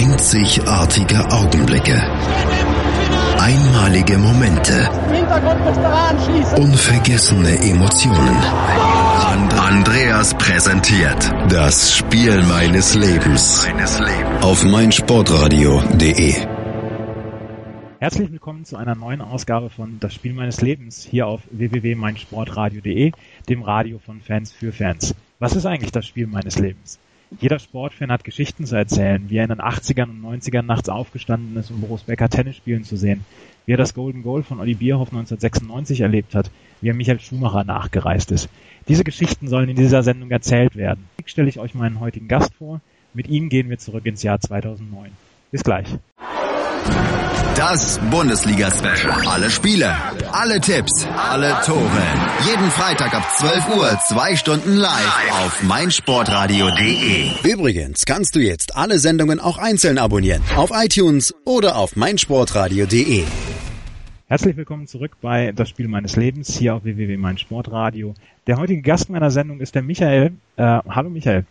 Einzigartige Augenblicke. Einmalige Momente. Unvergessene Emotionen. Andreas präsentiert das Spiel meines Lebens auf meinsportradio.de. Herzlich willkommen zu einer neuen Ausgabe von Das Spiel meines Lebens hier auf www.meinsportradio.de, dem Radio von Fans für Fans. Was ist eigentlich das Spiel meines Lebens? Jeder Sportfan hat Geschichten zu erzählen, wie er in den 80ern und 90ern nachts aufgestanden ist, um Boris Becker Tennis spielen zu sehen, wie er das Golden Goal von Olli Bierhoff 1996 erlebt hat, wie er Michael Schumacher nachgereist ist. Diese Geschichten sollen in dieser Sendung erzählt werden. Ich stelle ich euch meinen heutigen Gast vor. Mit ihm gehen wir zurück ins Jahr 2009. Bis gleich. Das Bundesliga-Special. Alle Spiele, alle Tipps, alle Tore. Jeden Freitag ab 12 Uhr, zwei Stunden live auf meinsportradio.de. Übrigens kannst du jetzt alle Sendungen auch einzeln abonnieren. Auf iTunes oder auf meinsportradio.de. Herzlich willkommen zurück bei Das Spiel meines Lebens hier auf www.meinsportradio. Der heutige Gast meiner Sendung ist der Michael. Äh, hallo Michael.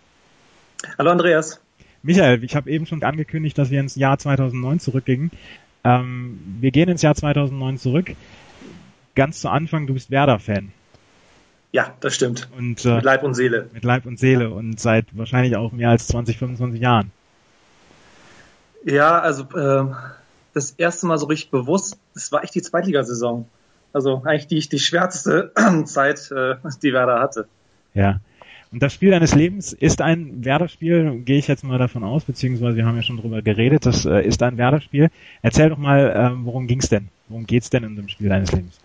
Hallo Andreas. Michael, ich habe eben schon angekündigt, dass wir ins Jahr 2009 zurückgingen. Ähm, wir gehen ins Jahr 2009 zurück. Ganz zu Anfang, du bist Werder-Fan. Ja, das stimmt. Und, äh, mit Leib und Seele. Mit Leib und Seele und seit wahrscheinlich auch mehr als 20, 25 Jahren. Ja, also äh, das erste Mal so richtig bewusst, das war echt die Zweitligasaison. Also eigentlich die, die schwärzeste Zeit, äh, die Werder hatte. Ja. Und das Spiel deines Lebens ist ein Werder-Spiel, gehe ich jetzt mal davon aus, beziehungsweise wir haben ja schon drüber geredet, das äh, ist ein Werder-Spiel. Erzähl doch mal, äh, worum ging's denn? Worum geht's denn in dem Spiel deines Lebens?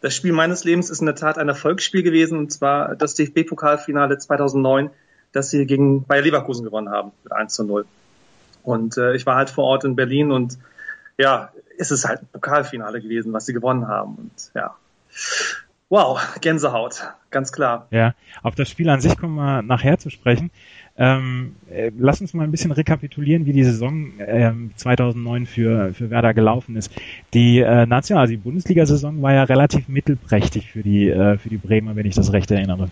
Das Spiel meines Lebens ist in der Tat ein Erfolgsspiel gewesen, und zwar das DFB-Pokalfinale 2009, das sie gegen Bayer Leverkusen gewonnen haben, mit 1 zu 0. Und äh, ich war halt vor Ort in Berlin und ja, es ist halt ein Pokalfinale gewesen, was sie gewonnen haben. Und ja, Wow, Gänsehaut, ganz klar. Ja, auf das Spiel an sich kommen wir nachher zu sprechen. Ähm, äh, lass uns mal ein bisschen rekapitulieren, wie die Saison ähm, 2009 für, für Werder gelaufen ist. Die äh, National, also die Bundesliga-Saison war ja relativ mittelprächtig für die, äh, für die Bremer, wenn ich das recht erinnere.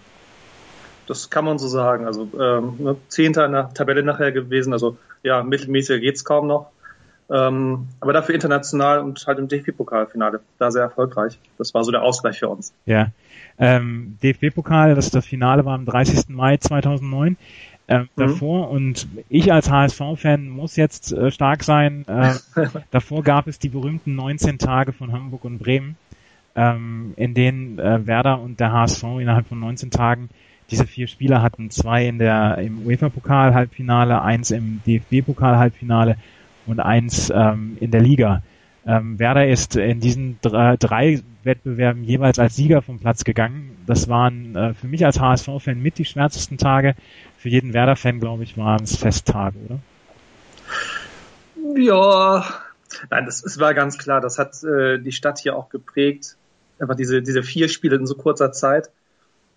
Das kann man so sagen. Also ähm, ne, Zehnter in der Tabelle nachher gewesen, also ja, mittelmäßiger geht's kaum noch. Ähm, aber dafür international und halt im DFB-Pokalfinale. Da sehr erfolgreich. Das war so der Ausgleich für uns. Ja. Ähm, DFB-Pokal, das, das Finale war am 30. Mai 2009. Ähm, mhm. davor und ich als HSV-Fan muss jetzt äh, stark sein. Äh, davor gab es die berühmten 19 Tage von Hamburg und Bremen, ähm, in denen äh, Werder und der HSV innerhalb von 19 Tagen diese vier Spieler hatten. Zwei in der im UEFA-Pokal-Halbfinale, eins im DFB-Pokal-Halbfinale und eins ähm, in der Liga. Ähm, Werder ist in diesen drei, drei Wettbewerben jeweils als Sieger vom Platz gegangen. Das waren äh, für mich als HSV-Fan mit die schwärzesten Tage. Für jeden Werder-Fan, glaube ich, waren es Festtage, oder? Ja, nein, das, das war ganz klar. Das hat äh, die Stadt hier auch geprägt. Einfach diese, diese vier Spiele in so kurzer Zeit.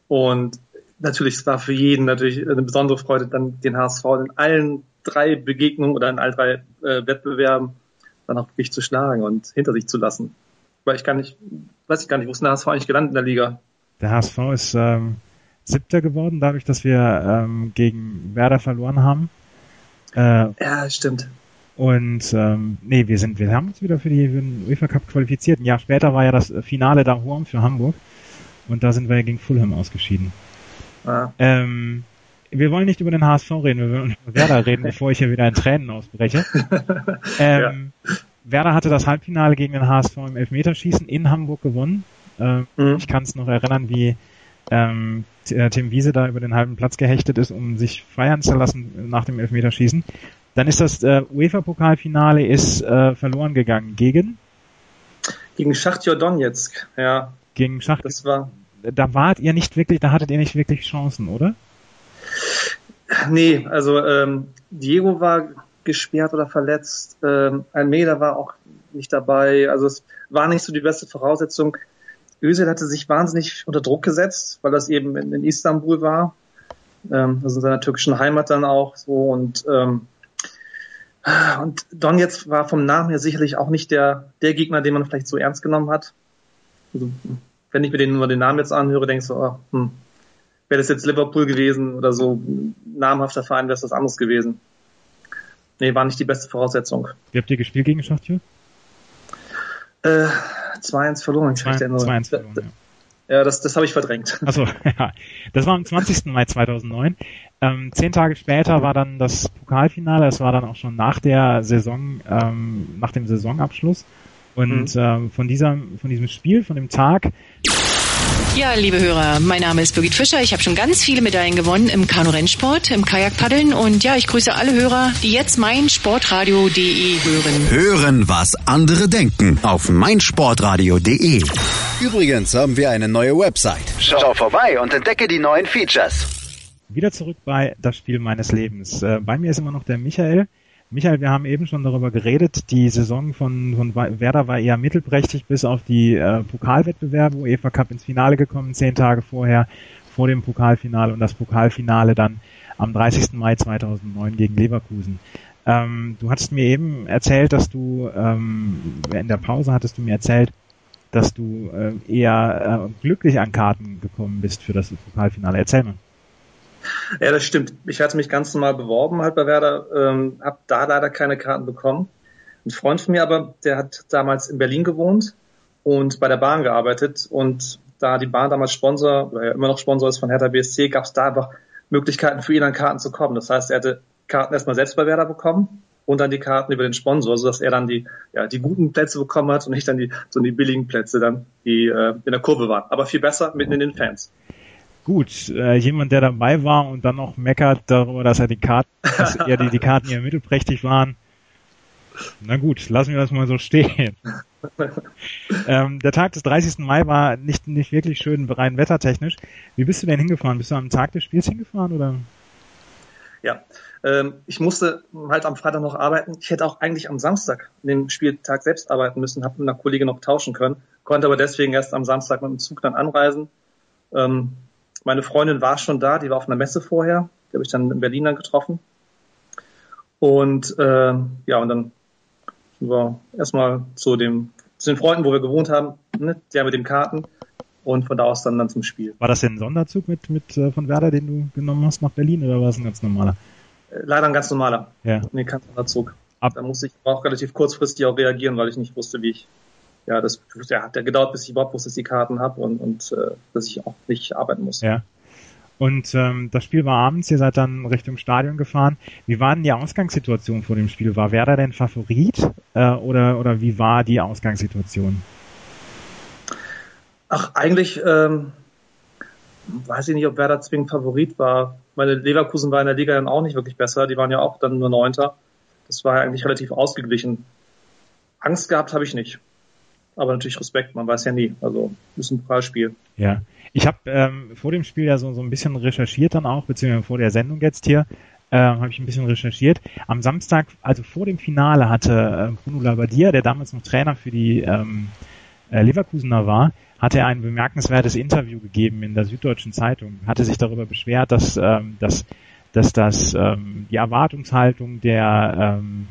Und natürlich, es war für jeden natürlich eine besondere Freude, dann den HSV in allen drei Begegnungen oder in all drei äh, Wettbewerben dann auch wirklich zu schlagen und hinter sich zu lassen. Weil ich gar nicht, weiß ich gar nicht, wo ist der HSV eigentlich gelandet in der Liga? Der HSV ist ähm, Siebter geworden, dadurch, dass wir ähm, gegen Werder verloren haben. Äh, ja, stimmt. Und ähm, nee, wir sind, wir haben uns wieder für, die, für den UEFA Cup qualifiziert. Ein Jahr später war ja das Finale da Horm für Hamburg und da sind wir ja gegen Fulham ausgeschieden. Ah. Ähm, wir wollen nicht über den HSV reden, wir wollen über Werder reden, bevor ich hier wieder in Tränen ausbreche. Ähm, ja. Werder hatte das Halbfinale gegen den HSV im Elfmeterschießen in Hamburg gewonnen. Ähm, mhm. Ich kann es noch erinnern, wie ähm, äh, Tim Wiese da über den halben Platz gehechtet ist, um sich feiern zu lassen nach dem Elfmeterschießen. Dann ist das äh, UEFA-Pokalfinale ist äh, verloren gegangen gegen gegen Schachtjor Donetsk, ja. Gegen Schachtjor. Das war da wart ihr nicht wirklich, da hattet ihr nicht wirklich Chancen, oder? Nee, also ähm, Diego war gesperrt oder verletzt, ähm, Almeida war auch nicht dabei, also es war nicht so die beste Voraussetzung. Özil hatte sich wahnsinnig unter Druck gesetzt, weil das eben in, in Istanbul war, ähm, also in seiner türkischen Heimat dann auch so und ähm, und Don jetzt war vom Namen her sicherlich auch nicht der der Gegner, den man vielleicht so ernst genommen hat. Also, wenn ich mir den, nur den Namen jetzt anhöre, denkst du, oh, hm, wäre das jetzt Liverpool gewesen oder so namhafter Verein, wäre es was anderes gewesen. nee, war nicht die beste Voraussetzung. Wie habt ihr gespielt gegen Schachtür? Äh, 2-1 verloren. 2-1 verloren, ja. Ja, das, das habe ich verdrängt. Also ja, das war am 20. Mai 2009. Ähm, zehn Tage später war dann das Pokalfinale. Es war dann auch schon nach der Saison, ähm, nach dem Saisonabschluss. Und mhm. ähm, von dieser, von diesem Spiel, von dem Tag. Ja, liebe Hörer, mein Name ist Birgit Fischer. Ich habe schon ganz viele Medaillen gewonnen im Kanu-Rennsport, im Kajakpaddeln und ja, ich grüße alle Hörer, die jetzt mein Sportradio.de hören. Hören, was andere denken auf meinsportradio.de. Übrigens haben wir eine neue Website. Schau vorbei und entdecke die neuen Features. Wieder zurück bei das Spiel meines Lebens. Äh, bei mir ist immer noch der Michael. Michael, wir haben eben schon darüber geredet, die Saison von, von Werder war eher mittelprächtig bis auf die äh, Pokalwettbewerbe, UEFA Cup ins Finale gekommen, zehn Tage vorher, vor dem Pokalfinale und das Pokalfinale dann am 30. Mai 2009 gegen Leverkusen. Ähm, du hattest mir eben erzählt, dass du ähm, in der Pause hattest du mir erzählt, dass du äh, eher äh, glücklich an Karten gekommen bist für das Pokalfinale. Erzähl mal. Ja, das stimmt. Ich hatte mich ganz normal beworben halt bei Werder, ähm, habe da leider keine Karten bekommen. Ein Freund von mir aber, der hat damals in Berlin gewohnt und bei der Bahn gearbeitet und da die Bahn damals Sponsor oder ja immer noch Sponsor ist von Hertha BSC, gab es da einfach Möglichkeiten für ihn an Karten zu kommen. Das heißt, er hatte Karten erstmal selbst bei Werder bekommen und dann die Karten über den Sponsor, sodass er dann die, ja, die guten Plätze bekommen hat und nicht dann die, so die billigen Plätze dann, die äh, in der Kurve waren. Aber viel besser mitten in den Fans. Gut, äh, jemand, der dabei war und dann noch meckert darüber, dass er die Karten, dass er die, die Karten ja mittelprächtig waren. Na gut, lassen wir das mal so stehen. ähm, der Tag des 30. Mai war nicht, nicht wirklich schön, rein wettertechnisch. Wie bist du denn hingefahren? Bist du am Tag des Spiels hingefahren oder? Ja, ähm, ich musste halt am Freitag noch arbeiten. Ich hätte auch eigentlich am Samstag, den Spieltag selbst arbeiten müssen, habe mit einer Kollegin noch tauschen können, konnte aber deswegen erst am Samstag mit dem Zug dann anreisen. Ähm, meine Freundin war schon da, die war auf einer Messe vorher, die habe ich dann in Berlin dann getroffen. Und äh, ja, und dann sind wir erstmal zu dem zu den Freunden, wo wir gewohnt haben, ne, der mit den Karten und von da aus dann dann zum Spiel. War das denn ein Sonderzug mit mit äh, von Werder, den du genommen hast nach Berlin oder war es ein ganz normaler? Äh, leider ein ganz normaler. Ja. Nee, kein Sonderzug. Ab da musste ich auch relativ kurzfristig auch reagieren, weil ich nicht wusste, wie ich ja, das ja, hat ja gedauert, bis ich überhaupt wusste, dass ich die Karten habe und, und äh, dass ich auch nicht arbeiten muss. Ja. Und ähm, das Spiel war abends, ihr seid dann Richtung Stadion gefahren. Wie war denn die Ausgangssituation vor dem Spiel? War Werder denn Favorit äh, oder, oder wie war die Ausgangssituation? Ach, eigentlich ähm, weiß ich nicht, ob Werder zwingend Favorit war. Meine Leverkusen war in der Liga dann auch nicht wirklich besser. Die waren ja auch dann nur Neunter. Das war ja eigentlich relativ ausgeglichen. Angst gehabt habe ich nicht aber natürlich Respekt, man weiß ja nie. Also ist ein Pokalspiel. Ja. Ich habe ähm, vor dem Spiel ja so, so ein bisschen recherchiert dann auch, beziehungsweise vor der Sendung jetzt hier, äh, habe ich ein bisschen recherchiert. Am Samstag, also vor dem Finale, hatte äh, Bruno Labbadia, der damals noch Trainer für die ähm, äh, Leverkusener war, hatte er ein bemerkenswertes Interview gegeben in der Süddeutschen Zeitung, hatte sich darüber beschwert, dass, ähm, dass, dass das ähm, die Erwartungshaltung der ähm,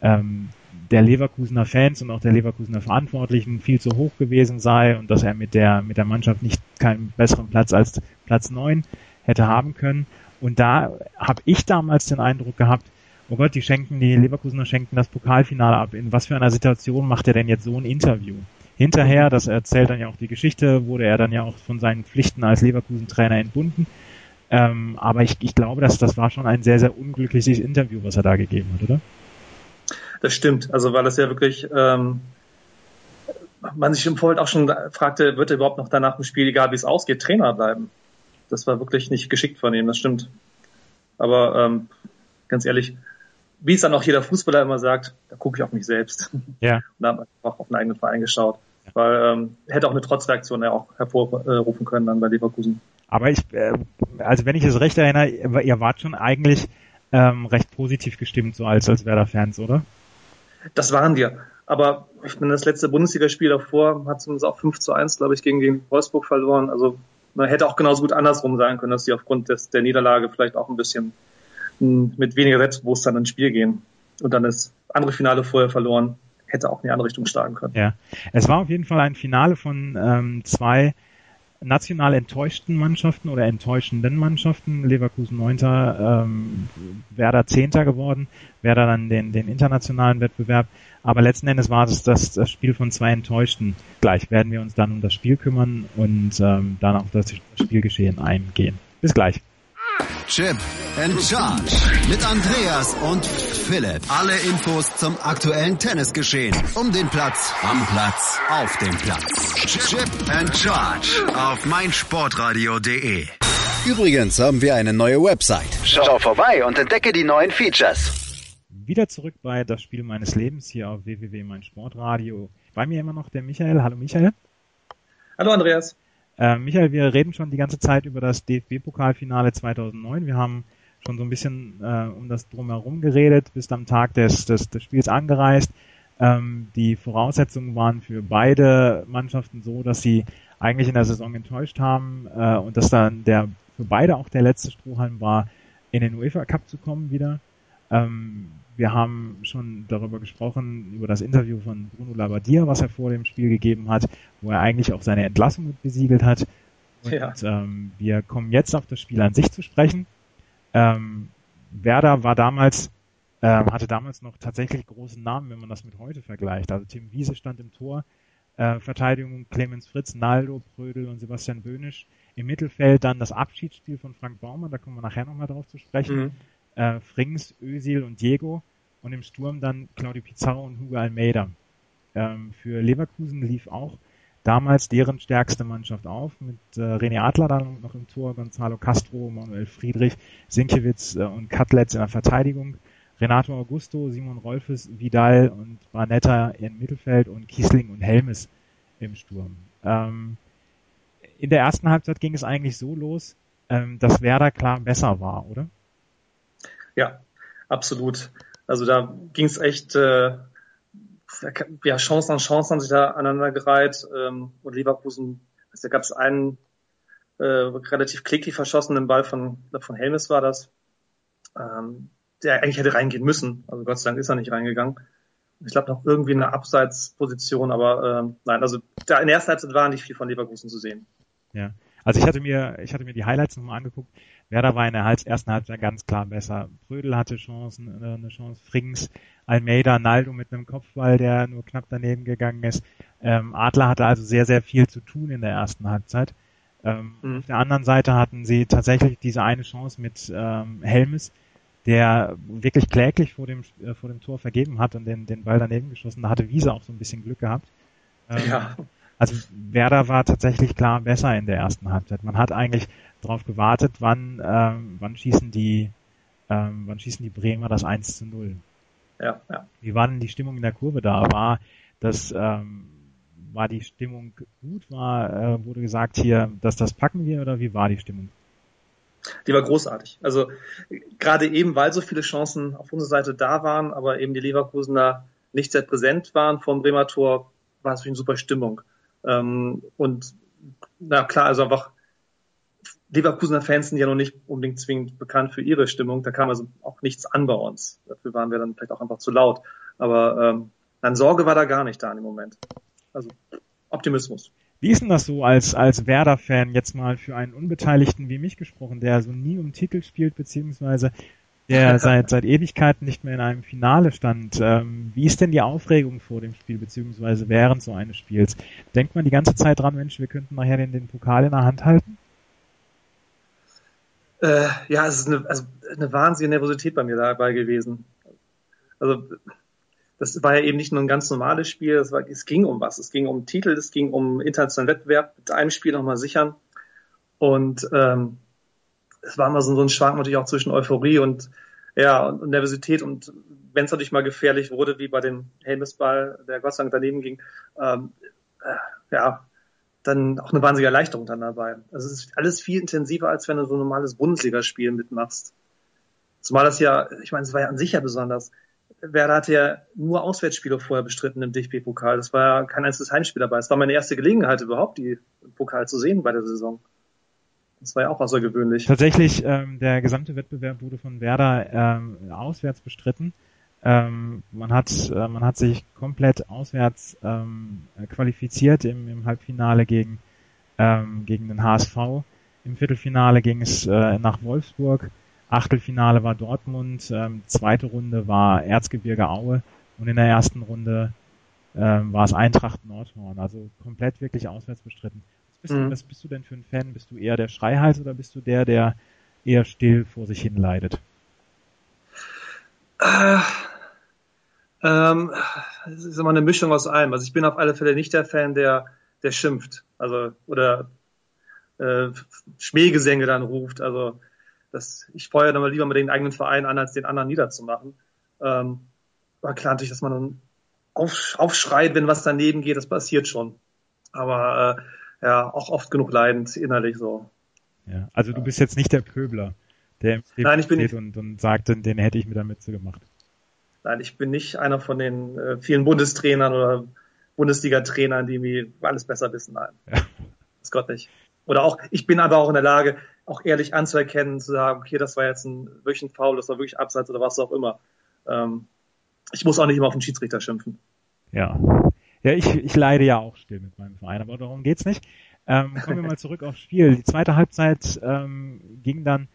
ähm, der Leverkusener Fans und auch der Leverkusener Verantwortlichen viel zu hoch gewesen sei und dass er mit der, mit der Mannschaft nicht keinen besseren Platz als Platz neun hätte haben können. Und da habe ich damals den Eindruck gehabt, oh Gott, die schenken, die Leverkusener schenken das Pokalfinale ab. In was für einer Situation macht er denn jetzt so ein Interview? Hinterher, das erzählt dann ja auch die Geschichte, wurde er dann ja auch von seinen Pflichten als Leverkusen-Trainer entbunden. Ähm, aber ich, ich glaube, dass das war schon ein sehr, sehr unglückliches Interview, was er da gegeben hat, oder? Das stimmt. Also weil das ja wirklich, ähm, man sich im Vorfeld auch schon fragte, wird er überhaupt noch danach im Spiel, egal wie es ausgeht, Trainer bleiben? Das war wirklich nicht geschickt von ihm, das stimmt. Aber ähm, ganz ehrlich, wie es dann auch jeder Fußballer immer sagt, da gucke ich auf mich selbst. Ja. Und da habe ich einfach auf den eigenen Verein geschaut. Weil ähm, hätte auch eine Trotzreaktion ja auch hervorrufen können dann bei Leverkusen. Aber ich, äh, also wenn ich es recht erinnere, ihr wart schon eigentlich ähm, recht positiv gestimmt, so als, als Werder-Fans, oder? Das waren wir. Aber ich bin das letzte Bundesligaspiel davor, hat zumindest auch 5 zu 1, glaube ich, gegen, gegen Wolfsburg verloren. Also man hätte auch genauso gut andersrum sein können, dass sie aufgrund des, der Niederlage vielleicht auch ein bisschen hm, mit weniger Selbstbewusstsein ins Spiel gehen. Und dann das andere Finale vorher verloren, hätte auch in die andere Richtung schlagen können. Ja, es war auf jeden Fall ein Finale von ähm, zwei national enttäuschten Mannschaften oder enttäuschenden Mannschaften. Leverkusen Neunter, ähm, Werder Zehnter geworden, Werder dann den, den internationalen Wettbewerb. Aber letzten Endes war es das, das Spiel von zwei Enttäuschten. Gleich werden wir uns dann um das Spiel kümmern und ähm, dann auf das Spielgeschehen eingehen. Bis gleich. Chip and Charge mit Andreas und Philipp. Alle Infos zum aktuellen Tennisgeschehen. Um den Platz, am Platz, auf dem Platz. Chip and Charge auf meinsportradio.de. Übrigens haben wir eine neue Website. Schau vorbei und entdecke die neuen Features. Wieder zurück bei das Spiel meines Lebens hier auf www.meinsportradio. Bei mir immer noch der Michael. Hallo Michael. Hallo Andreas. Äh, Michael, wir reden schon die ganze Zeit über das DFB-Pokalfinale 2009. Wir haben schon so ein bisschen äh, um das drumherum geredet, bist am Tag des, des, des Spiels angereist. Ähm, die Voraussetzungen waren für beide Mannschaften so, dass sie eigentlich in der Saison enttäuscht haben äh, und dass dann der für beide auch der letzte Strohhalm war, in den UEFA Cup zu kommen wieder. Ähm, wir haben schon darüber gesprochen, über das Interview von Bruno Labbadia, was er vor dem Spiel gegeben hat, wo er eigentlich auch seine Entlassung mit besiegelt hat. Und ja. ähm, wir kommen jetzt auf das Spiel an sich zu sprechen. Ähm, Werder war damals, äh, hatte damals noch tatsächlich großen Namen, wenn man das mit heute vergleicht. Also Tim Wiese stand im Tor, äh, Verteidigung Clemens Fritz, Naldo, Prödel und Sebastian Böhnisch. Im Mittelfeld dann das Abschiedsspiel von Frank Baumann, da kommen wir nachher nochmal drauf zu sprechen. Mhm äh, Frings, Özil und Diego und im Sturm dann Claudio Pizarro und Hugo Almeida. Ähm, für Leverkusen lief auch damals deren stärkste Mannschaft auf, mit äh, René Adler dann noch im Tor, Gonzalo Castro, Manuel Friedrich, Sinkewitz äh, und Katletz in der Verteidigung, Renato Augusto, Simon Rolfes, Vidal und Barnetta im Mittelfeld und Kiesling und Helmes im Sturm. Ähm, in der ersten Halbzeit ging es eigentlich so los, ähm, dass Werder klar besser war, oder? Ja, absolut. Also da ging es echt, äh, ja, Chancen an Chancen haben sich da aneinandergereiht ähm, und Leverkusen, also da gab es einen äh, relativ klickig verschossenen Ball von, von Helmes war das, ähm, der eigentlich hätte reingehen müssen. Also Gott sei Dank ist er nicht reingegangen. Ich glaube noch irgendwie eine Abseitsposition, aber ähm, nein, also da in der ersten Halbzeit war nicht viel von Leverkusen zu sehen. Ja, also ich hatte mir, ich hatte mir die Highlights nochmal angeguckt. Werder war in der ersten Halbzeit ganz klar besser. Brödel hatte Chancen, äh, eine Chance. Frings, Almeida, Naldo mit einem Kopfball, der nur knapp daneben gegangen ist. Ähm, Adler hatte also sehr, sehr viel zu tun in der ersten Halbzeit. Ähm, mhm. Auf der anderen Seite hatten sie tatsächlich diese eine Chance mit ähm, Helmes, der wirklich kläglich vor dem, äh, vor dem Tor vergeben hat und den, den Ball daneben geschossen. Da hatte Wiese auch so ein bisschen Glück gehabt. Ähm, ja. Also Werder war tatsächlich klar besser in der ersten Halbzeit. Man hat eigentlich darauf gewartet, wann, ähm, wann schießen die, ähm, wann schießen die Bremer das 1 zu 0. Ja, ja. Wie war denn die Stimmung in der Kurve da? War das, ähm, war die Stimmung gut? War, äh, wurde gesagt hier, dass das packen wir oder wie war die Stimmung? Die war großartig. Also gerade eben, weil so viele Chancen auf unserer Seite da waren, aber eben die Leverkusener nicht sehr präsent waren vom Bremer Tor, war es eine super Stimmung. Ähm, und na klar, also einfach Leverkusener Fans sind ja noch nicht unbedingt zwingend bekannt für ihre Stimmung. Da kam also auch nichts an bei uns. Dafür waren wir dann vielleicht auch einfach zu laut. Aber ähm, dann Sorge war da gar nicht da im Moment. Also Optimismus. Wie ist denn das so als, als Werder-Fan jetzt mal für einen Unbeteiligten wie mich gesprochen, der so nie um Titel spielt, beziehungsweise der seit, seit Ewigkeiten nicht mehr in einem Finale stand. Ähm, wie ist denn die Aufregung vor dem Spiel, beziehungsweise während so eines Spiels? Denkt man die ganze Zeit dran, Mensch, wir könnten nachher den, den Pokal in der Hand halten? Äh, ja, es ist eine, also eine wahnsinnige Nervosität bei mir dabei gewesen. Also das war ja eben nicht nur ein ganz normales Spiel, es, war, es ging um was. Es ging um Titel, es ging um internationalen Wettbewerb, mit einem Spiel nochmal sichern. Und ähm, es war immer so, so ein Schwank natürlich auch zwischen Euphorie und ja und, und Nervosität und wenn es natürlich mal gefährlich wurde, wie bei dem Helmesball, der Gott sei Dank daneben ging, ähm, äh, ja, dann auch eine wahnsinnige Erleichterung dann dabei. Also es ist alles viel intensiver, als wenn du so ein normales Bundesligaspiel mitmachst. Zumal das ja, ich meine, es war ja an sich ja besonders. Werder hatte ja nur Auswärtsspiele vorher bestritten im DFB-Pokal. Das war ja kein einziges Heimspiel dabei. Es war meine erste Gelegenheit überhaupt, die Pokal zu sehen bei der Saison. Das war ja auch außergewöhnlich. Tatsächlich, ähm, der gesamte Wettbewerb wurde von Werder ähm, auswärts bestritten. Ähm, man hat äh, man hat sich komplett auswärts ähm, qualifiziert im, im Halbfinale gegen ähm, gegen den HSV. Im Viertelfinale ging es äh, nach Wolfsburg. Achtelfinale war Dortmund. Ähm, zweite Runde war Erzgebirge Aue. Und in der ersten Runde ähm, war es Eintracht Nordhorn. Also komplett wirklich auswärts bestritten. Was bist, mhm. du, was bist du denn für ein Fan? Bist du eher der Schreihals oder bist du der, der eher still vor sich hin leidet? Äh, ähm, es ist immer eine Mischung aus allem. Also ich bin auf alle Fälle nicht der Fan, der, der schimpft, also oder äh, Schmähgesänge dann ruft. Also das, ich feuere dann mal lieber mit den eigenen Verein an, als den anderen niederzumachen. Ähm, war klar natürlich, dass man dann auf, aufschreit, wenn was daneben geht, das passiert schon. Aber äh, ja, auch oft genug leidend innerlich so. Ja, also du bist jetzt nicht der Pöbler, der im Nein, ich bin nicht. Und, und sagt, den, den hätte ich mit der Mütze gemacht. Nein, ich bin nicht einer von den äh, vielen Bundestrainern oder Bundesliga-Trainern, die mir alles besser wissen. Nein, ja. das Gott nicht. Oder auch, ich bin aber auch in der Lage, auch ehrlich anzuerkennen, zu sagen, okay, das war jetzt ein wirklich ein Foul, das war wirklich Abseits oder was auch immer. Ähm, ich muss auch nicht immer auf den Schiedsrichter schimpfen. Ja. Ja, ich, ich leide ja auch still mit meinem Verein, aber darum geht's nicht. Ähm, kommen wir mal zurück aufs Spiel. Die zweite Halbzeit ähm, ging dann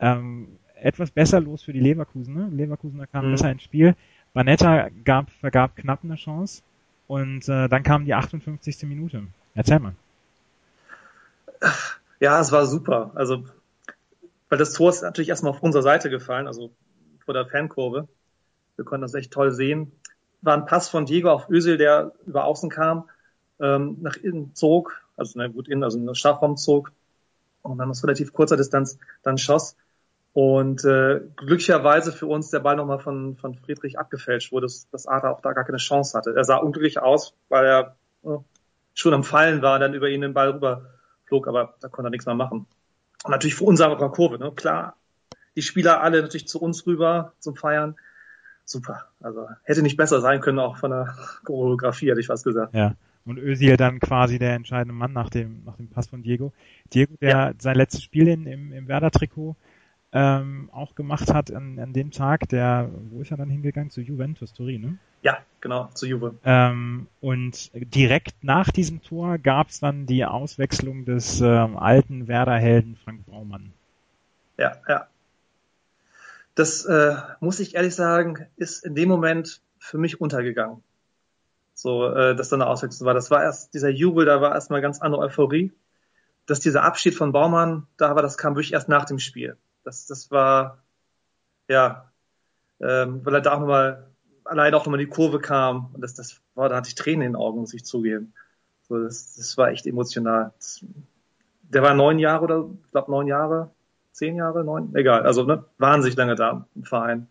ähm, etwas besser los für die Leverkusener. Leverkusener kamen mhm. besser ins Spiel. Banetta gab, vergab knapp eine Chance und äh, dann kam die 58. Minute. Erzähl mal. Ja, es war super. Also, weil das Tor ist natürlich erstmal auf unserer Seite gefallen, also vor der Fankurve. Wir konnten das echt toll sehen. War ein Pass von Diego auf Ösel, der über außen kam, ähm, nach innen zog, also na gut innen, also in den Strafraum zog und dann aus relativ kurzer Distanz dann schoss. Und äh, glücklicherweise für uns der Ball nochmal von, von Friedrich abgefälscht wurde, dass, Ada auch da gar keine Chance hatte. Er sah unglücklich aus, weil er äh, schon am Fallen war, dann über ihn den Ball rüberflog, aber da konnte er nichts mehr machen. Und natürlich für unsere Kurve, ne? klar, die Spieler alle natürlich zu uns rüber zum Feiern super. Also hätte nicht besser sein können, auch von der Choreografie, hätte ich was gesagt. Ja. Und Özil dann quasi der entscheidende Mann nach dem, nach dem Pass von Diego. Diego, der ja. sein letztes Spiel in, im, im Werder-Trikot ähm, auch gemacht hat an, an dem Tag, der, wo ist er dann hingegangen? Zu Juventus Turin, ne? Ja, genau, zu Juve. Ähm, und direkt nach diesem Tor gab es dann die Auswechslung des ähm, alten Werder-Helden Frank Baumann. Ja, ja das äh, muss ich ehrlich sagen, ist in dem Moment für mich untergegangen. So, äh, dass da eine Auswechslung war. Das war erst dieser Jubel, da war erstmal ganz andere Euphorie. Dass dieser Abschied von Baumann da war, das kam wirklich erst nach dem Spiel. Das, das war, ja, ähm, weil er da auch nochmal, allein auch nochmal die Kurve kam. Und das, das war, da hatte ich Tränen in den Augen, muss ich zugeben. So, das, das war echt emotional. Das, der war neun Jahre oder, ich glaube neun Jahre zehn Jahre, neun, egal, also ne, wahnsinnig lange da im Verein.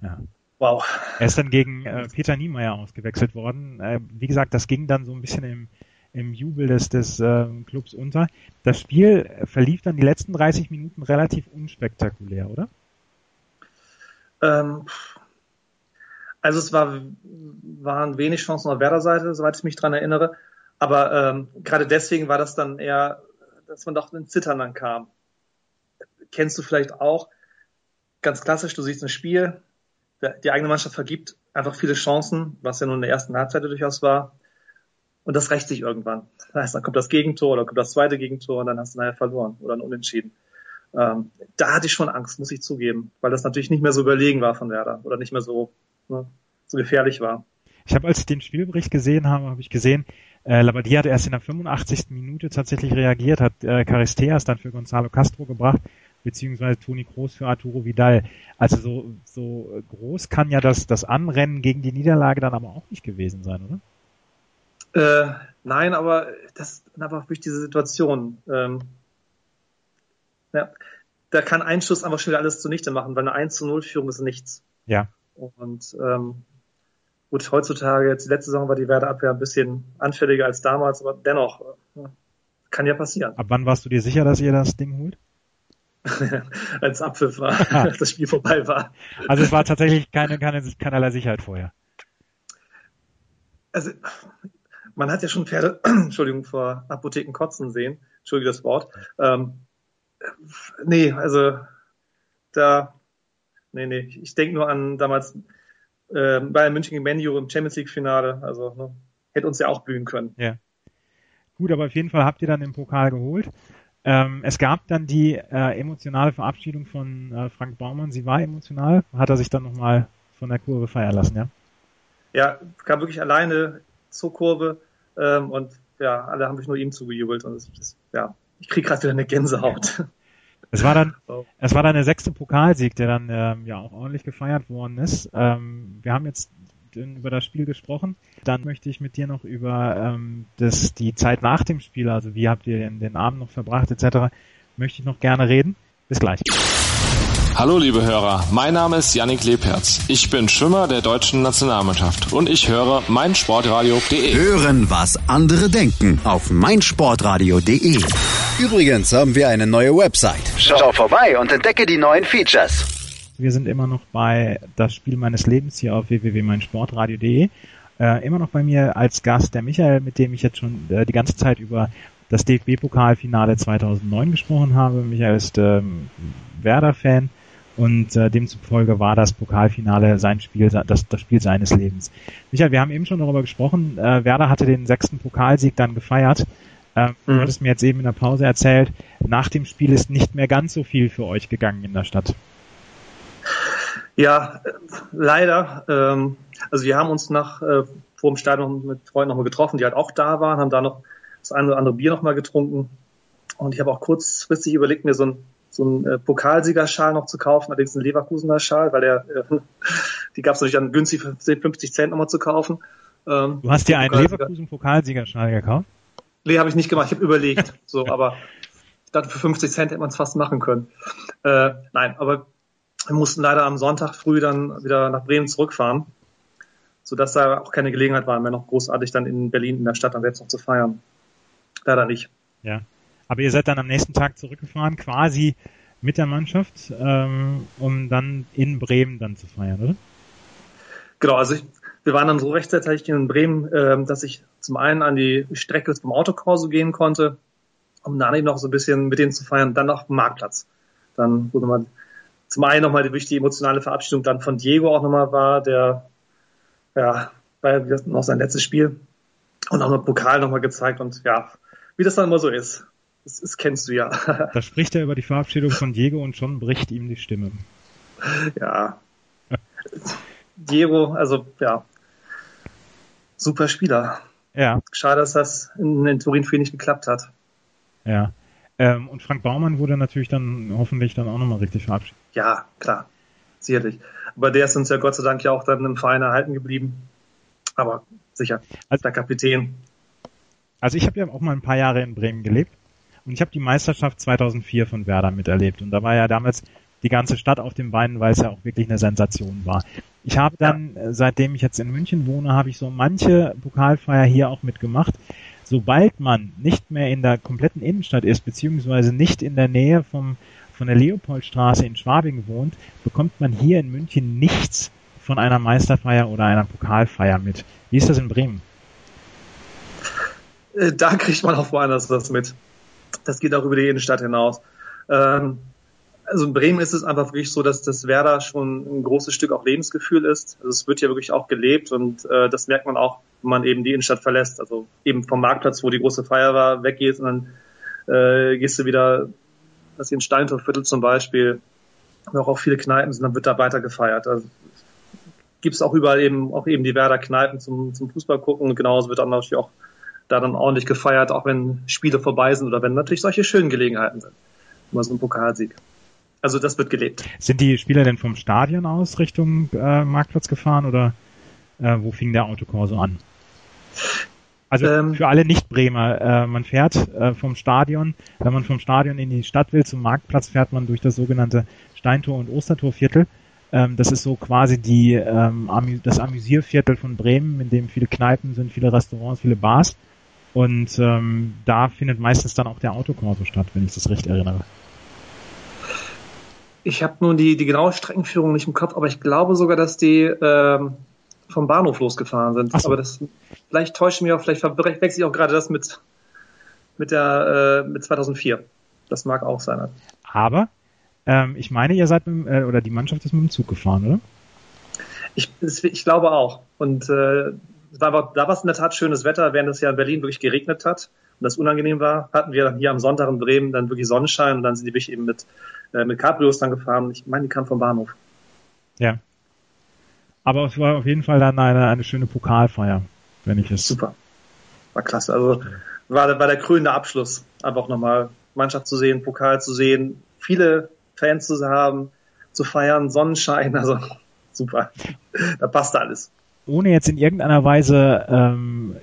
Ja. Wow. Er ist dann gegen äh, Peter Niemeyer ausgewechselt worden. Äh, wie gesagt, das ging dann so ein bisschen im, im Jubel des, des äh, Clubs unter. Das Spiel verlief dann die letzten 30 Minuten relativ unspektakulär, oder? Ähm, also es war, waren wenig Chancen auf Werder-Seite, soweit ich mich dran erinnere. Aber ähm, gerade deswegen war das dann eher, dass man doch in Zittern dann kam kennst du vielleicht auch. Ganz klassisch, du siehst ein Spiel, die eigene Mannschaft vergibt einfach viele Chancen, was ja nun in der ersten Halbzeit durchaus war. Und das rächt sich irgendwann. Das heißt, dann kommt das Gegentor oder kommt das zweite Gegentor und dann hast du nachher verloren oder ein Unentschieden. Ähm, da hatte ich schon Angst, muss ich zugeben, weil das natürlich nicht mehr so überlegen war von Werder oder nicht mehr so, ne, so gefährlich war. Ich habe, als ich den Spielbericht gesehen habe, habe ich gesehen, äh, Labadia hat erst in der 85. Minute tatsächlich reagiert, hat äh, Caristeas dann für Gonzalo Castro gebracht beziehungsweise Toni Groß für Arturo Vidal. Also so, so groß kann ja das, das Anrennen gegen die Niederlage dann aber auch nicht gewesen sein, oder? Äh, nein, aber das ist einfach durch diese Situation. Ähm, ja, da kann ein Schuss einfach schon wieder alles zunichte machen, weil eine 1 zu 0 Führung ist nichts. Ja. Und ähm, gut, heutzutage, jetzt die letzte Saison war die Werder-Abwehr ein bisschen anfälliger als damals, aber dennoch, äh, kann ja passieren. Ab wann warst du dir sicher, dass ihr das Ding holt? als Abpfiff war, als das Spiel vorbei war. Also es war tatsächlich keine, keine, keinerlei Sicherheit vorher. Also man hat ja schon Pferde, Entschuldigung, vor Apotheken kotzen sehen. Entschuldige das Wort. Ähm, nee, also da, nee, nee. Ich denke nur an damals äh, Bayern München gegen Menu im Champions League Finale. Also ne, hätte uns ja auch blühen können. Ja. Gut, aber auf jeden Fall habt ihr dann den Pokal geholt. Ähm, es gab dann die äh, emotionale Verabschiedung von äh, Frank Baumann. Sie war emotional. Hat er sich dann nochmal von der Kurve feiern lassen, ja? Ja, kam wirklich alleine zur Kurve ähm, und ja, alle haben sich nur ihm zugejubelt und das, das, ja, ich kriege gerade wieder eine Gänsehaut. Es war dann, oh. es war dann der sechste Pokalsieg, der dann ähm, ja auch ordentlich gefeiert worden ist. Ähm, wir haben jetzt über das Spiel gesprochen. Dann möchte ich mit dir noch über ähm, das, die Zeit nach dem Spiel, also wie habt ihr den, den Abend noch verbracht etc., möchte ich noch gerne reden. Bis gleich. Hallo liebe Hörer, mein Name ist Yannick Lebherz. Ich bin Schwimmer der deutschen Nationalmannschaft und ich höre meinsportradio.de. Hören, was andere denken auf meinsportradio.de. Übrigens haben wir eine neue Website. Schau vorbei und entdecke die neuen Features. Wir sind immer noch bei das Spiel meines Lebens hier auf www.meinsportradio.de. Äh, immer noch bei mir als Gast der Michael, mit dem ich jetzt schon äh, die ganze Zeit über das DFB-Pokalfinale 2009 gesprochen habe. Michael ist ähm, Werder-Fan und äh, demzufolge war das Pokalfinale sein Spiel, das, das Spiel seines Lebens. Michael, wir haben eben schon darüber gesprochen. Äh, Werder hatte den sechsten Pokalsieg dann gefeiert. Äh, mhm. Du hattest mir jetzt eben in der Pause erzählt, nach dem Spiel ist nicht mehr ganz so viel für euch gegangen in der Stadt. Ja, leider. Ähm, also wir haben uns nach äh, vor dem Stadion mit Freunden nochmal getroffen, die halt auch da waren, haben da noch das eine oder andere Bier nochmal getrunken. Und ich habe auch kurzfristig überlegt, mir so ein so einen äh, Pokalsiegerschal noch zu kaufen, allerdings einen Leverkusener Schal, weil der, äh, die gab es natürlich dann günstig für 50 Cent nochmal zu kaufen. Ähm, du hast dir einen Leverkusen Pokalsiegerschal gekauft? Nee, habe ich nicht gemacht, ich habe überlegt. So, aber ich dachte, für 50 Cent hätte man es fast machen können. Äh, nein, aber wir mussten leider am Sonntag früh dann wieder nach Bremen zurückfahren, sodass da auch keine Gelegenheit war, mehr noch großartig dann in Berlin in der Stadt dann selbst noch zu feiern. Leider nicht. Ja. Aber ihr seid dann am nächsten Tag zurückgefahren, quasi mit der Mannschaft, ähm, um dann in Bremen dann zu feiern, oder? Genau, also ich, wir waren dann so rechtzeitig in Bremen, ähm, dass ich zum einen an die Strecke vom Autokorso gehen konnte, um dann eben noch so ein bisschen mit denen zu feiern, dann auf dem Marktplatz. Dann, wo nochmal, zum einen nochmal die emotionale Verabschiedung dann von Diego auch nochmal war, der, ja, war ja noch sein letztes Spiel und auch noch Pokal nochmal gezeigt und ja, wie das dann immer so ist. Das, das kennst du ja. Da spricht er über die Verabschiedung von Diego und schon bricht ihm die Stimme. Ja. Diego, also ja, super Spieler. Ja. Schade, dass das in, in Turin für ihn nicht geklappt hat. Ja. Ähm, und Frank Baumann wurde natürlich dann hoffentlich dann auch nochmal richtig verabschiedet. Ja, klar. Sicherlich. Aber der ist uns ja Gott sei Dank ja auch dann im Verein erhalten geblieben. Aber sicher, als der Kapitän. Also ich habe ja auch mal ein paar Jahre in Bremen gelebt und ich habe die Meisterschaft 2004 von Werder miterlebt. Und da war ja damals die ganze Stadt auf den Beinen, weil es ja auch wirklich eine Sensation war. Ich habe dann. Äh, seitdem ich jetzt in München wohne, habe ich so manche Pokalfeier hier auch mitgemacht. Sobald man nicht mehr in der kompletten Innenstadt ist, beziehungsweise nicht in der Nähe vom, von der Leopoldstraße in Schwabing wohnt, bekommt man hier in München nichts von einer Meisterfeier oder einer Pokalfeier mit. Wie ist das in Bremen? Äh, da kriegt man auch woanders was mit. Das geht auch über die Innenstadt hinaus. Ähm, also in Bremen ist es einfach wirklich so, dass das Werder schon ein großes Stück auch Lebensgefühl ist. Also es wird ja wirklich auch gelebt und äh, das merkt man auch, man eben die Innenstadt verlässt. Also eben vom Marktplatz, wo die große Feier war, weggeht und dann äh, gehst du wieder, das hier in Steintorviertel zum Beispiel, wo auch viele Kneipen sind, dann wird da weiter gefeiert. Also gibt es auch überall eben auch eben die Werder Kneipen zum, zum Fußball gucken und genauso wird dann natürlich auch da dann ordentlich gefeiert, auch wenn Spiele vorbei sind oder wenn natürlich solche schönen Gelegenheiten sind. Immer so ein Pokalsieg. Also das wird gelebt. Sind die Spieler denn vom Stadion aus Richtung äh, Marktplatz gefahren oder äh, wo fing der Autokorso an? Also ähm, für alle Nicht-Bremer, äh, man fährt äh, vom Stadion, wenn man vom Stadion in die Stadt will, zum Marktplatz fährt man durch das sogenannte Steintor- und Ostertorviertel. Ähm, das ist so quasi die, ähm, das Amüsierviertel von Bremen, in dem viele Kneipen sind, viele Restaurants, viele Bars. Und ähm, da findet meistens dann auch der Autokorso statt, wenn ich das recht erinnere. Ich habe nun die, die genaue Streckenführung nicht im Kopf, aber ich glaube sogar, dass die ähm, vom Bahnhof losgefahren sind. So. Aber das vielleicht täusche ich mich auch, vielleicht wechsle ich auch gerade das mit mit der äh, mit 2004. Das mag auch sein. Aber ähm, ich meine, ihr seid mit, äh, oder die Mannschaft ist mit dem Zug gefahren, oder? Ich, ich glaube auch. Und äh, da war, da war es in der Tat schönes Wetter, während es ja in Berlin wirklich geregnet hat. und das unangenehm war, hatten wir dann hier am Sonntag in Bremen dann wirklich Sonnenschein und dann sind die wirklich eben mit, äh, mit Cabrios dann gefahren. Ich meine, die kamen vom Bahnhof. Ja. Aber es war auf jeden Fall dann eine, eine schöne Pokalfeier, wenn ich es. Super. War klasse. Also war, war der krönende Abschluss. Einfach nochmal Mannschaft zu sehen, Pokal zu sehen, viele Fans zu haben, zu feiern, Sonnenschein, also super. Da passt alles. Ohne jetzt in irgendeiner Weise ähm,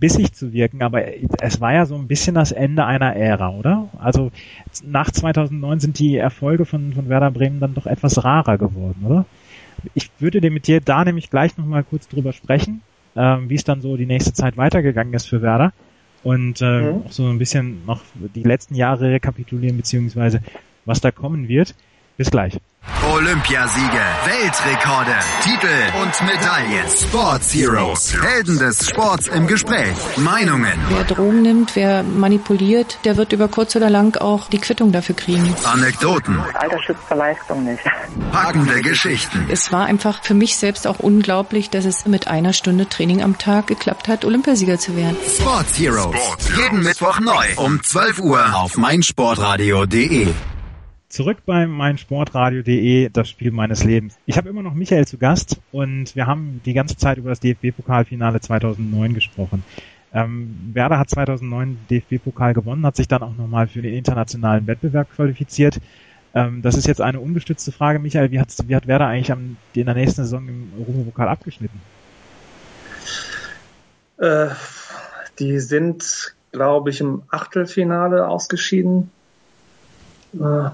bissig zu wirken, aber es war ja so ein bisschen das Ende einer Ära, oder? Also nach 2009 sind die Erfolge von, von Werder Bremen dann doch etwas rarer geworden, oder? Ich würde mit dir da nämlich gleich nochmal kurz drüber sprechen, ähm, wie es dann so die nächste Zeit weitergegangen ist für Werder und äh, mhm. auch so ein bisschen noch die letzten Jahre rekapitulieren, beziehungsweise was da kommen wird. Bis gleich. Olympiasiege, Weltrekorde, Titel und Medaillen. Sports Heroes, Helden des Sports im Gespräch. Meinungen. Wer Drogen nimmt, wer manipuliert, der wird über kurz oder lang auch die Quittung dafür kriegen. Anekdoten. Alter schützt zur Leistung nicht. Packende Geschichten. Es war einfach für mich selbst auch unglaublich, dass es mit einer Stunde Training am Tag geklappt hat, Olympiasieger zu werden. Sports Heroes. Jeden Mittwoch neu um 12 Uhr auf meinsportradio.de. Zurück bei meinsportradio.de, das Spiel meines Lebens. Ich habe immer noch Michael zu Gast und wir haben die ganze Zeit über das DFB-Pokalfinale 2009 gesprochen. Ähm, Werder hat 2009 DFB-Pokal gewonnen, hat sich dann auch nochmal für den internationalen Wettbewerb qualifiziert. Ähm, das ist jetzt eine ungestützte Frage. Michael, wie, wie hat Werder eigentlich am, in der nächsten Saison im Europapokal abgeschnitten? Äh, die sind, glaube ich, im Achtelfinale ausgeschieden. Äh,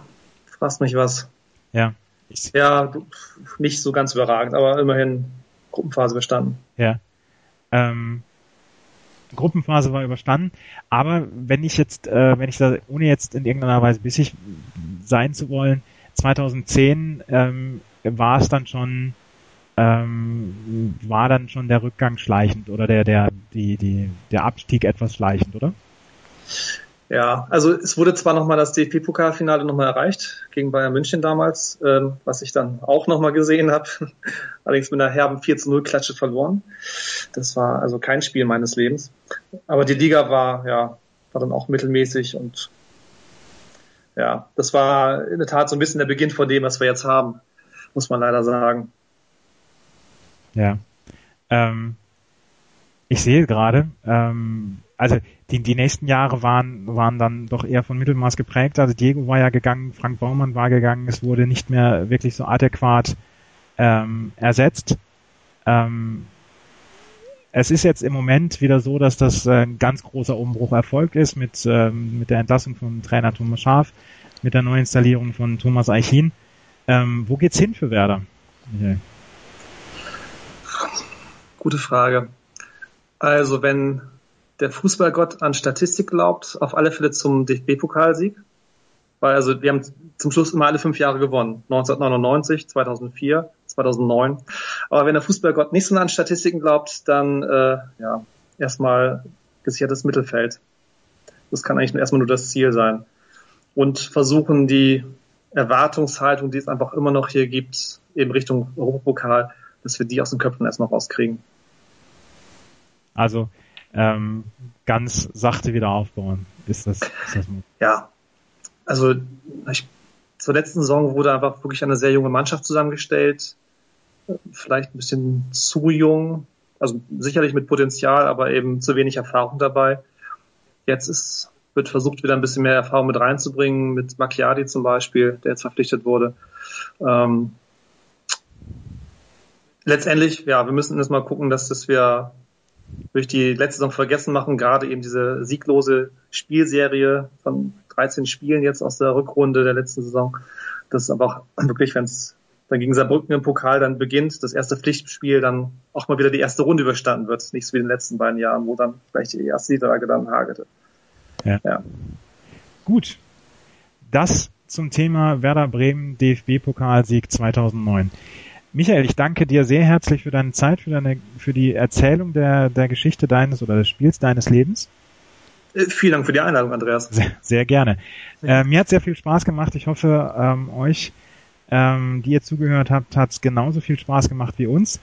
fragst mich was. Ja. Ja, nicht so ganz überragend, aber immerhin Gruppenphase bestanden. Ja. Ähm, Gruppenphase war überstanden, aber wenn ich jetzt, äh, wenn ich da, ohne jetzt in irgendeiner Weise bissig sein zu wollen, 2010 ähm, war es dann schon, ähm, war dann schon der Rückgang schleichend oder der, der, die, die, der Abstieg etwas schleichend, oder? Ja, also es wurde zwar nochmal das DFB-Pokalfinale nochmal erreicht, gegen Bayern München damals, ähm, was ich dann auch nochmal gesehen habe, allerdings mit einer herben 4 zu 0 Klatsche verloren. Das war also kein Spiel meines Lebens. Aber die Liga war, ja, war dann auch mittelmäßig und ja, das war in der Tat so ein bisschen der Beginn von dem, was wir jetzt haben, muss man leider sagen. Ja. Ähm, ich sehe gerade, ähm, also die, die nächsten Jahre waren, waren dann doch eher von Mittelmaß geprägt. Also Diego war ja gegangen, Frank Baumann war gegangen, es wurde nicht mehr wirklich so adäquat ähm, ersetzt. Ähm, es ist jetzt im Moment wieder so, dass das äh, ein ganz großer Umbruch erfolgt ist mit, ähm, mit der Entlassung von Trainer Thomas Schaaf, mit der Neuinstallierung von Thomas Eichin. Ähm, wo geht's hin für Werder? Okay. Gute Frage. Also wenn der Fußballgott an Statistik glaubt, auf alle Fälle zum DFB-Pokalsieg. Weil also wir haben zum Schluss immer alle fünf Jahre gewonnen. 1999, 2004, 2009. Aber wenn der Fußballgott nicht so an Statistiken glaubt, dann äh, ja erstmal gesichertes Mittelfeld. Das kann eigentlich erstmal nur das Ziel sein. Und versuchen die Erwartungshaltung, die es einfach immer noch hier gibt, eben Richtung Europapokal, dass wir die aus den Köpfen erstmal rauskriegen. Also ähm, ganz sachte wieder aufbauen. Ist das, ist das Ja, also ich, zur letzten Saison wurde einfach wirklich eine sehr junge Mannschaft zusammengestellt. Vielleicht ein bisschen zu jung, also sicherlich mit Potenzial, aber eben zu wenig Erfahrung dabei. Jetzt ist, wird versucht, wieder ein bisschen mehr Erfahrung mit reinzubringen, mit Macchiadi zum Beispiel, der jetzt verpflichtet wurde. Ähm, letztendlich, ja, wir müssen erstmal gucken, dass, dass wir durch die letzte Saison vergessen machen, gerade eben diese sieglose Spielserie von 13 Spielen jetzt aus der Rückrunde der letzten Saison. Das ist einfach wirklich, wenn es dann gegen Saarbrücken im Pokal dann beginnt, das erste Pflichtspiel, dann auch mal wieder die erste Runde überstanden wird. Nicht so wie in den letzten beiden Jahren, wo dann vielleicht die erste Niederlage dann hagelte. Ja. ja. Gut. Das zum Thema Werder Bremen DFB-Pokalsieg 2009. Michael, ich danke dir sehr herzlich für deine Zeit, für deine, für die Erzählung der, der Geschichte deines oder des Spiels deines Lebens. Äh, vielen Dank für die Einladung, Andreas. Sehr, sehr gerne. Äh, mir hat sehr viel Spaß gemacht. Ich hoffe, ähm, euch, ähm, die ihr zugehört habt, hat es genauso viel Spaß gemacht wie uns.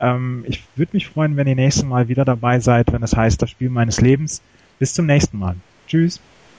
Ähm, ich würde mich freuen, wenn ihr nächstes Mal wieder dabei seid, wenn es heißt, das Spiel meines Lebens. Bis zum nächsten Mal. Tschüss.